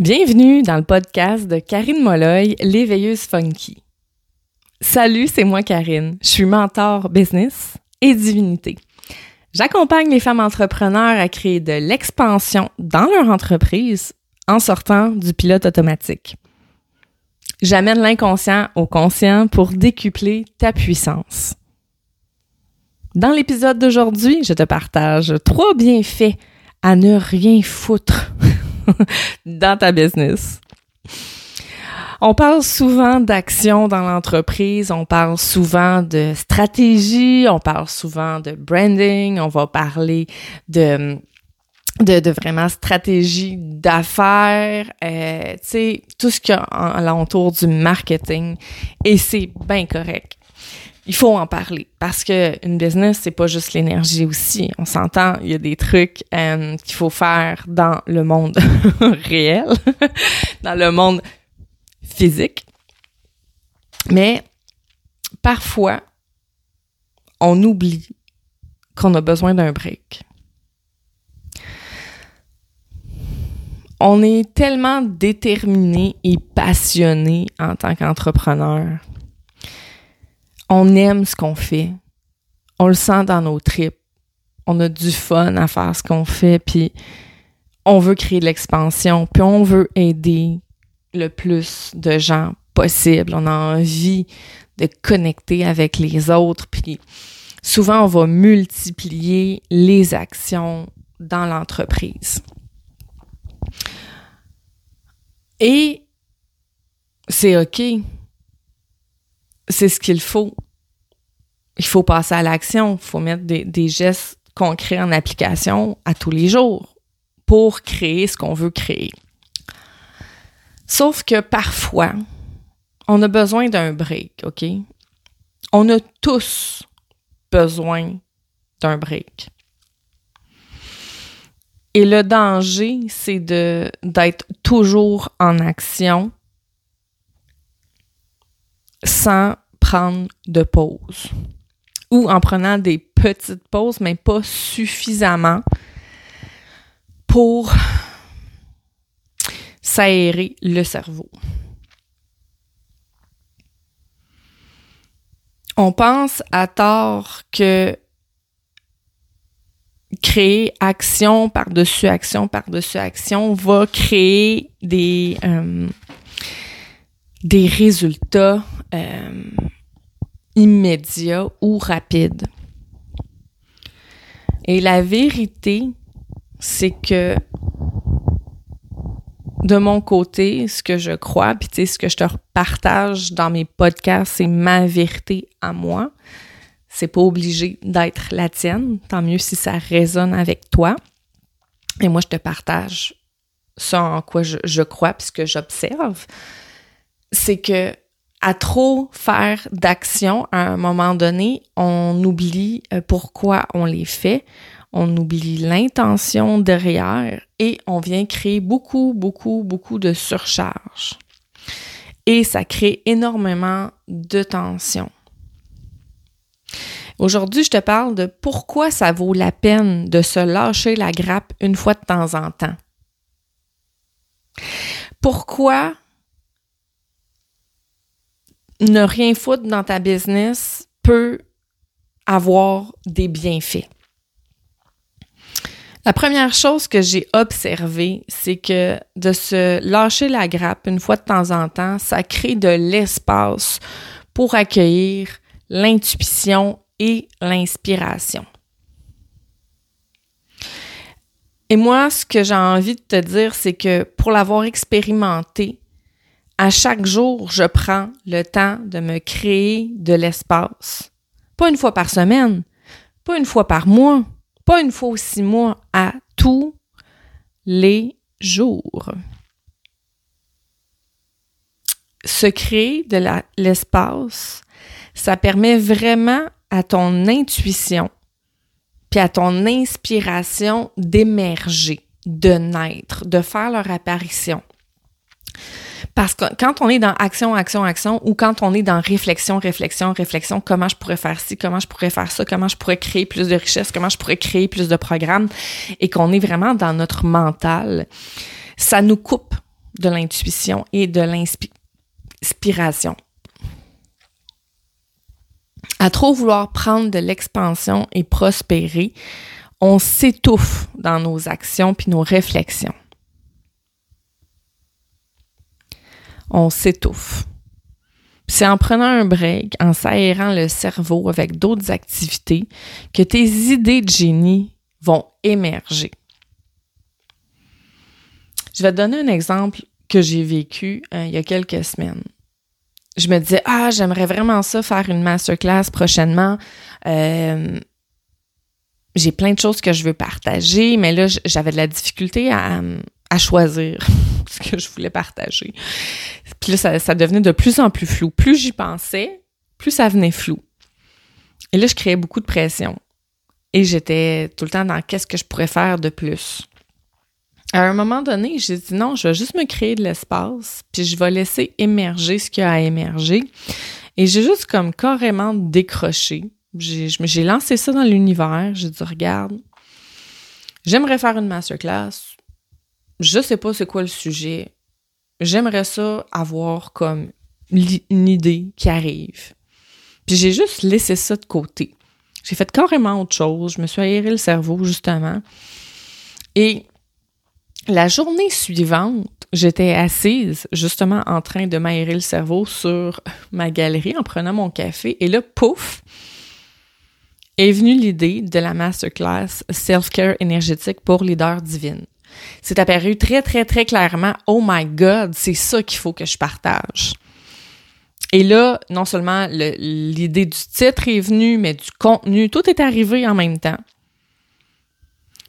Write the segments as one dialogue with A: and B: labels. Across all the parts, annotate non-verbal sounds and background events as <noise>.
A: Bienvenue dans le podcast de Karine Molloy, l'éveilleuse funky. Salut, c'est moi Karine. Je suis mentor business et divinité. J'accompagne les femmes entrepreneurs à créer de l'expansion dans leur entreprise en sortant du pilote automatique. J'amène l'inconscient au conscient pour décupler ta puissance. Dans l'épisode d'aujourd'hui, je te partage trois bienfaits à ne rien foutre <laughs> <laughs> dans ta business. On parle souvent d'action dans l'entreprise, on parle souvent de stratégie, on parle souvent de branding, on va parler de de, vraiment stratégie d'affaires, euh, tu sais, tout ce qu'il y a alentour du marketing. Et c'est bien correct il faut en parler parce que une business c'est pas juste l'énergie aussi. On s'entend, il y a des trucs euh, qu'il faut faire dans le monde <laughs> réel, dans le monde physique. Mais parfois, on oublie qu'on a besoin d'un break. On est tellement déterminé et passionné en tant qu'entrepreneur on aime ce qu'on fait. On le sent dans nos tripes. On a du fun à faire ce qu'on fait, puis on veut créer de l'expansion, puis on veut aider le plus de gens possible. On a envie de connecter avec les autres, puis souvent on va multiplier les actions dans l'entreprise. Et c'est OK c'est ce qu'il faut. Il faut passer à l'action, il faut mettre des, gestes concrets en application à tous les jours pour créer ce qu'on veut créer. Sauf que parfois, on a besoin d'un break, OK? On a tous besoin d'un break. Et le danger, c'est d'être toujours en action sans de pause ou en prenant des petites pauses, mais pas suffisamment pour s'aérer le cerveau. On pense à tort que créer action par-dessus action par-dessus action va créer des, euh, des résultats euh, immédiat ou rapide. Et la vérité, c'est que de mon côté, ce que je crois, puis tu sais, ce que je te partage dans mes podcasts, c'est ma vérité à moi. C'est pas obligé d'être la tienne. Tant mieux si ça résonne avec toi. Et moi, je te partage ça en quoi je, je crois, puis ce que j'observe. C'est que à trop faire d'actions à un moment donné, on oublie euh, pourquoi on les fait, on oublie l'intention derrière et on vient créer beaucoup, beaucoup, beaucoup de surcharge. Et ça crée énormément de tension. Aujourd'hui, je te parle de pourquoi ça vaut la peine de se lâcher la grappe une fois de temps en temps. Pourquoi ne rien foutre dans ta business peut avoir des bienfaits. La première chose que j'ai observée, c'est que de se lâcher la grappe une fois de temps en temps, ça crée de l'espace pour accueillir l'intuition et l'inspiration. Et moi, ce que j'ai envie de te dire, c'est que pour l'avoir expérimenté, à chaque jour, je prends le temps de me créer de l'espace. Pas une fois par semaine, pas une fois par mois, pas une fois ou six mois, à tous les jours. Se créer de l'espace, ça permet vraiment à ton intuition puis à ton inspiration d'émerger, de naître, de faire leur apparition. Parce que quand on est dans action, action, action, ou quand on est dans réflexion, réflexion, réflexion, comment je pourrais faire ci, comment je pourrais faire ça, comment je pourrais créer plus de richesse, comment je pourrais créer plus de programmes, et qu'on est vraiment dans notre mental, ça nous coupe de l'intuition et de l'inspiration. À trop vouloir prendre de l'expansion et prospérer, on s'étouffe dans nos actions puis nos réflexions. On s'étouffe. C'est en prenant un break, en s'aérant le cerveau avec d'autres activités, que tes idées de génie vont émerger. Je vais te donner un exemple que j'ai vécu euh, il y a quelques semaines. Je me disais, ah, j'aimerais vraiment ça, faire une masterclass prochainement. Euh, j'ai plein de choses que je veux partager, mais là, j'avais de la difficulté à, à choisir <laughs> <laughs> ce que je voulais partager. Puis là, ça, devenait de plus en plus flou. Plus j'y pensais, plus ça venait flou. Et là, je créais beaucoup de pression. Et j'étais tout le temps dans qu'est-ce que je pourrais faire de plus. À un moment donné, j'ai dit non, je vais juste me créer de l'espace, puis je vais laisser émerger ce qui a à émerger. Et j'ai juste comme carrément décroché. J'ai lancé ça dans l'univers. J'ai dit, regarde, j'aimerais faire une masterclass. Je sais pas c'est quoi le sujet. J'aimerais ça avoir comme une idée qui arrive. Puis j'ai juste laissé ça de côté. J'ai fait carrément autre chose. Je me suis aéré le cerveau, justement. Et la journée suivante, j'étais assise, justement, en train de m'aérer le cerveau sur ma galerie en prenant mon café. Et là, pouf, est venue l'idée de la masterclass Self-Care énergétique pour leader divine. C'est apparu très, très, très clairement, oh my God, c'est ça qu'il faut que je partage. Et là, non seulement l'idée du titre est venue, mais du contenu, tout est arrivé en même temps.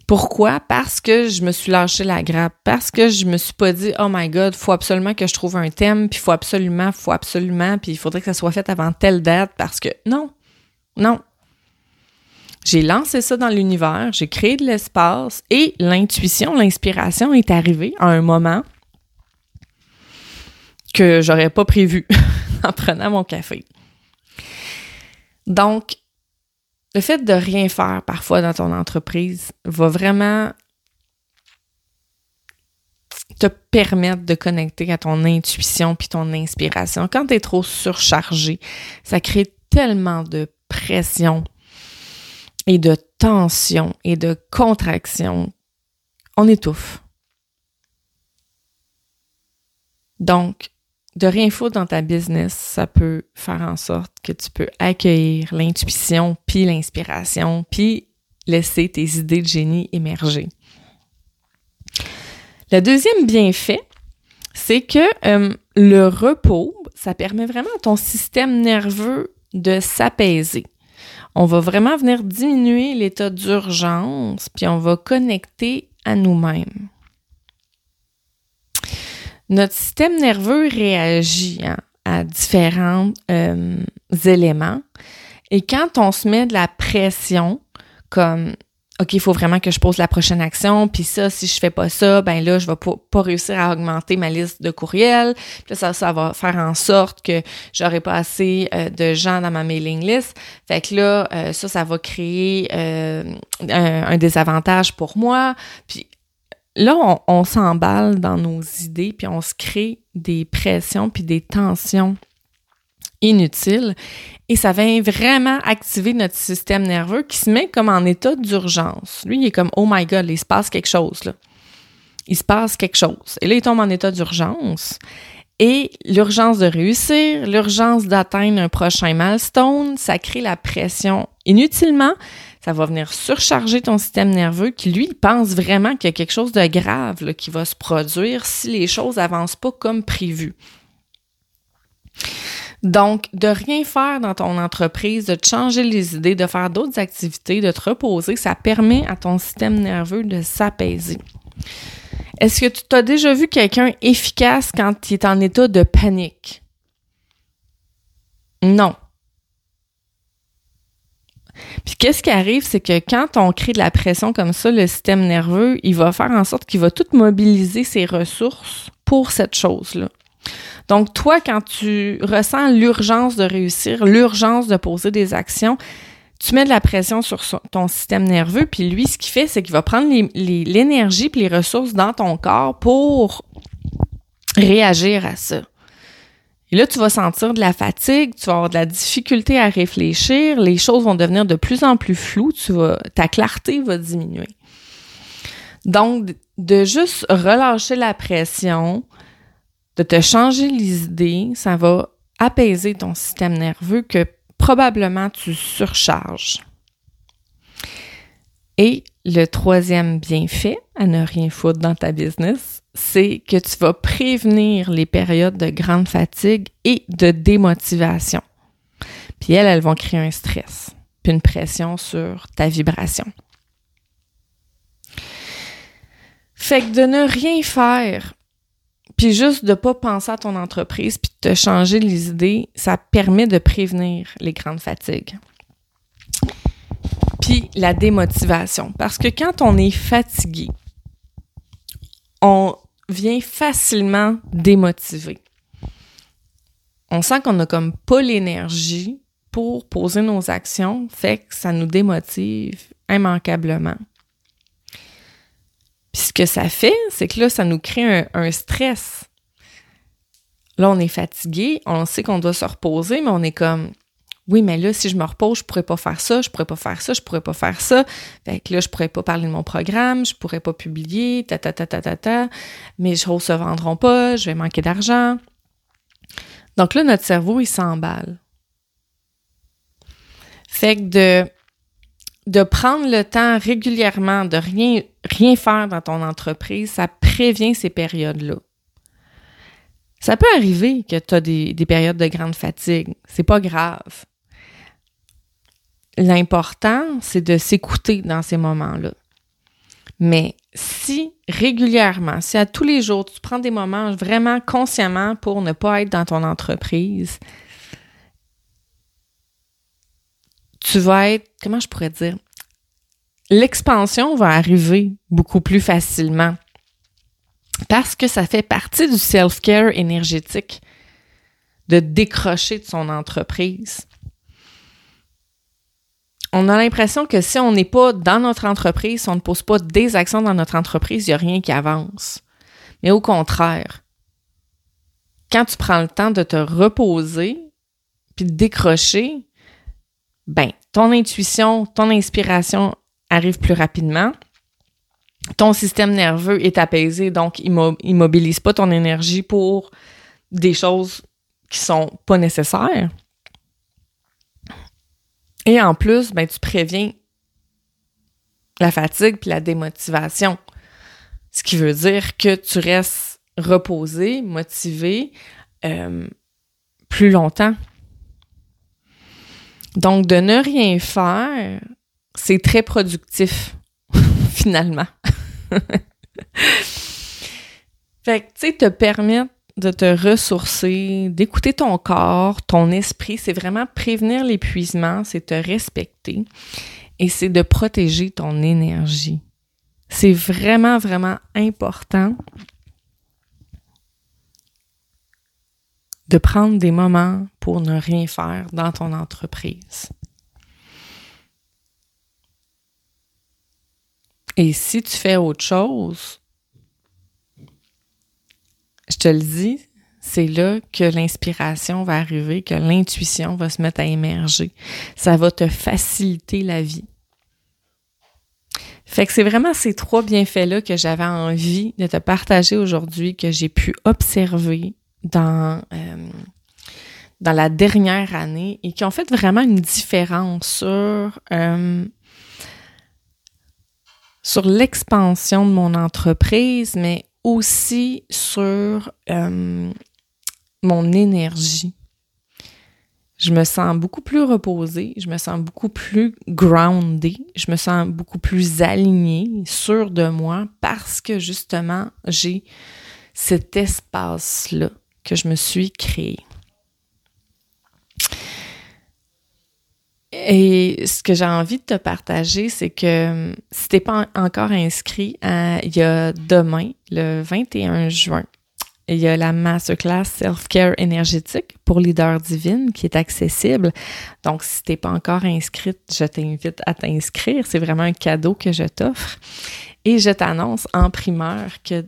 A: Pourquoi? Parce que je me suis lâché la grappe, parce que je me suis pas dit oh my god, faut absolument que je trouve un thème, puis faut absolument, faut absolument, puis il faudrait que ça soit fait avant telle date parce que non. Non. J'ai lancé ça dans l'univers, j'ai créé de l'espace et l'intuition, l'inspiration est arrivée à un moment que j'aurais pas prévu <laughs> en prenant mon café. Donc, le fait de rien faire parfois dans ton entreprise va vraiment te permettre de connecter à ton intuition puis ton inspiration. Quand tu es trop surchargé, ça crée tellement de pression et de tension et de contraction. On étouffe. Donc, de rien foutre dans ta business, ça peut faire en sorte que tu peux accueillir l'intuition, puis l'inspiration, puis laisser tes idées de génie émerger. Le deuxième bienfait, c'est que euh, le repos, ça permet vraiment à ton système nerveux de s'apaiser. On va vraiment venir diminuer l'état d'urgence, puis on va connecter à nous-mêmes notre système nerveux réagit hein, à différents euh, éléments. Et quand on se met de la pression, comme OK, il faut vraiment que je pose la prochaine action, puis ça, si je fais pas ça, ben là, je vais pas, réussir à augmenter ma liste de courriels. Puis ça, ça va faire en sorte que j'aurai pas assez euh, de gens dans ma mailing list. Fait que là, euh, ça, ça va créer un, un, désavantage pour moi. Puis là, on, s'emballe dans nos idées, puis on se crée des pressions, puis des tensions inutiles. Et ça vient vraiment activer notre système nerveux qui se met comme en état d'urgence. Lui, il est comme, oh my God, il se passe quelque chose, là. Il se passe quelque chose. Et là, il tombe en état d'urgence. Et l'urgence de réussir, l'urgence d'atteindre un prochain milestone, ça crée la pression inutilement, ça va venir surcharger ton système nerveux qui, lui, pense vraiment qu'il y a quelque chose de grave qui va se produire si les choses avancent pas comme prévu. Donc, de rien faire dans ton entreprise, de changer les idées, de faire d'autres activités, de te reposer, ça permet à ton système nerveux de s'apaiser. Est-ce que tu as déjà vu quelqu'un efficace quand il est en état de panique? Non. Puis qu'est-ce qui arrive, c'est que quand on crée de la pression comme ça, le système nerveux, il va faire en sorte qu'il va tout mobiliser ses ressources pour cette chose-là. Donc toi, quand tu ressens l'urgence de réussir, l'urgence de poser des actions, tu mets de la pression sur ton système nerveux, puis lui, ce qu'il fait, c'est qu'il va prendre l'énergie et les ressources dans ton corps pour réagir à ça. Et là, tu vas sentir de la fatigue, tu vas avoir de la difficulté à réfléchir, les choses vont devenir de plus en plus floues, ta clarté va diminuer. Donc, de juste relâcher la pression, de te changer les idées, ça va apaiser ton système nerveux que probablement tu surcharges. Et le troisième bienfait à ne rien foutre dans ta business, c'est que tu vas prévenir les périodes de grande fatigue et de démotivation. Puis elles, elles vont créer un stress, puis une pression sur ta vibration. Fait que de ne rien faire, puis juste de pas penser à ton entreprise, puis de te changer les idées, ça permet de prévenir les grandes fatigues. Puis la démotivation. Parce que quand on est fatigué, on vient facilement démotivé. On sent qu'on a comme pas l'énergie pour poser nos actions, fait que ça nous démotive immanquablement. Puis ce que ça fait, c'est que là, ça nous crée un, un stress. Là, on est fatigué, on sait qu'on doit se reposer, mais on est comme oui, mais là, si je me repose, je pourrais pas faire ça, je pourrais pas faire ça, je pourrais pas faire ça. Fait que là, je pourrais pas parler de mon programme, je pourrais pas publier, ta ta ta ta ta ta. Mes choses se vendront pas, je vais manquer d'argent. Donc là, notre cerveau, il s'emballe. Fait que de, de prendre le temps régulièrement de rien, rien faire dans ton entreprise, ça prévient ces périodes-là. Ça peut arriver que tu as des, des, périodes de grande fatigue. C'est pas grave l'important, c'est de s'écouter dans ces moments-là. Mais si régulièrement, si à tous les jours, tu prends des moments vraiment consciemment pour ne pas être dans ton entreprise, tu vas être, comment je pourrais dire, l'expansion va arriver beaucoup plus facilement parce que ça fait partie du self-care énergétique de décrocher de son entreprise on a l'impression que si on n'est pas dans notre entreprise, si on ne pose pas des actions dans notre entreprise, il n'y a rien qui avance. Mais au contraire, quand tu prends le temps de te reposer puis de décrocher, ben, ton intuition, ton inspiration arrive plus rapidement. Ton système nerveux est apaisé, donc il immobilise pas ton énergie pour des choses qui sont pas nécessaires. Et en plus, ben, tu préviens la fatigue puis la démotivation. Ce qui veut dire que tu restes reposé, motivé euh, plus longtemps. Donc, de ne rien faire, c'est très productif, <laughs> finalement. <laughs> fait que, tu sais, te permettre de te ressourcer, d'écouter ton corps, ton esprit. C'est vraiment prévenir l'épuisement, c'est te respecter et c'est de protéger ton énergie. C'est vraiment, vraiment important de prendre des moments pour ne rien faire dans ton entreprise. Et si tu fais autre chose, je te le dis, c'est là que l'inspiration va arriver, que l'intuition va se mettre à émerger. Ça va te faciliter la vie. Fait que c'est vraiment ces trois bienfaits-là que j'avais envie de te partager aujourd'hui, que j'ai pu observer dans, euh, dans la dernière année et qui ont fait vraiment une différence sur, euh, sur l'expansion de mon entreprise, mais aussi sur euh, mon énergie. Je me sens beaucoup plus reposée, je me sens beaucoup plus grounded, je me sens beaucoup plus alignée, sûre de moi parce que justement, j'ai cet espace-là que je me suis créé. Et ce que j'ai envie de te partager, c'est que si t'es pas encore inscrit, il y a demain, le 21 juin, il y a la masterclass Self-Care énergétique pour leader divine qui est accessible. Donc, si t'es pas encore inscrite, je t'invite à t'inscrire. C'est vraiment un cadeau que je t'offre. Et je t'annonce en primeur que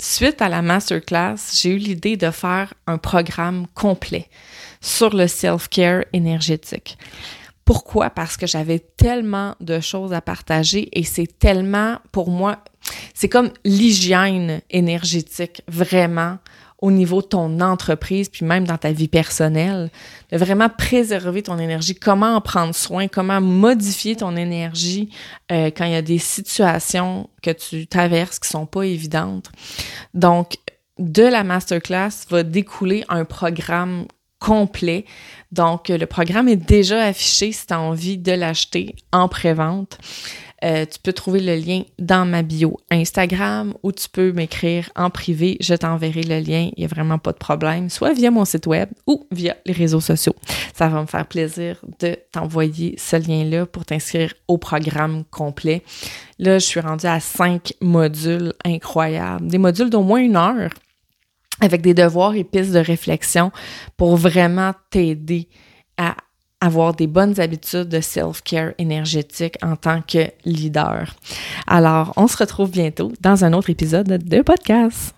A: suite à la masterclass, j'ai eu l'idée de faire un programme complet sur le self-care énergétique. Pourquoi? Parce que j'avais tellement de choses à partager et c'est tellement, pour moi, c'est comme l'hygiène énergétique, vraiment, au niveau de ton entreprise, puis même dans ta vie personnelle, de vraiment préserver ton énergie, comment en prendre soin, comment modifier ton énergie euh, quand il y a des situations que tu traverses qui sont pas évidentes? Donc, de la masterclass va découler un programme complet. Donc, le programme est déjà affiché si tu as envie de l'acheter en pré-vente. Euh, tu peux trouver le lien dans ma bio Instagram ou tu peux m'écrire en privé. Je t'enverrai le lien. Il n'y a vraiment pas de problème, soit via mon site web ou via les réseaux sociaux. Ça va me faire plaisir de t'envoyer ce lien-là pour t'inscrire au programme complet. Là, je suis rendue à cinq modules incroyables, des modules d'au moins une heure avec des devoirs et pistes de réflexion pour vraiment t'aider à avoir des bonnes habitudes de self-care énergétique en tant que leader. Alors, on se retrouve bientôt dans un autre épisode de podcast.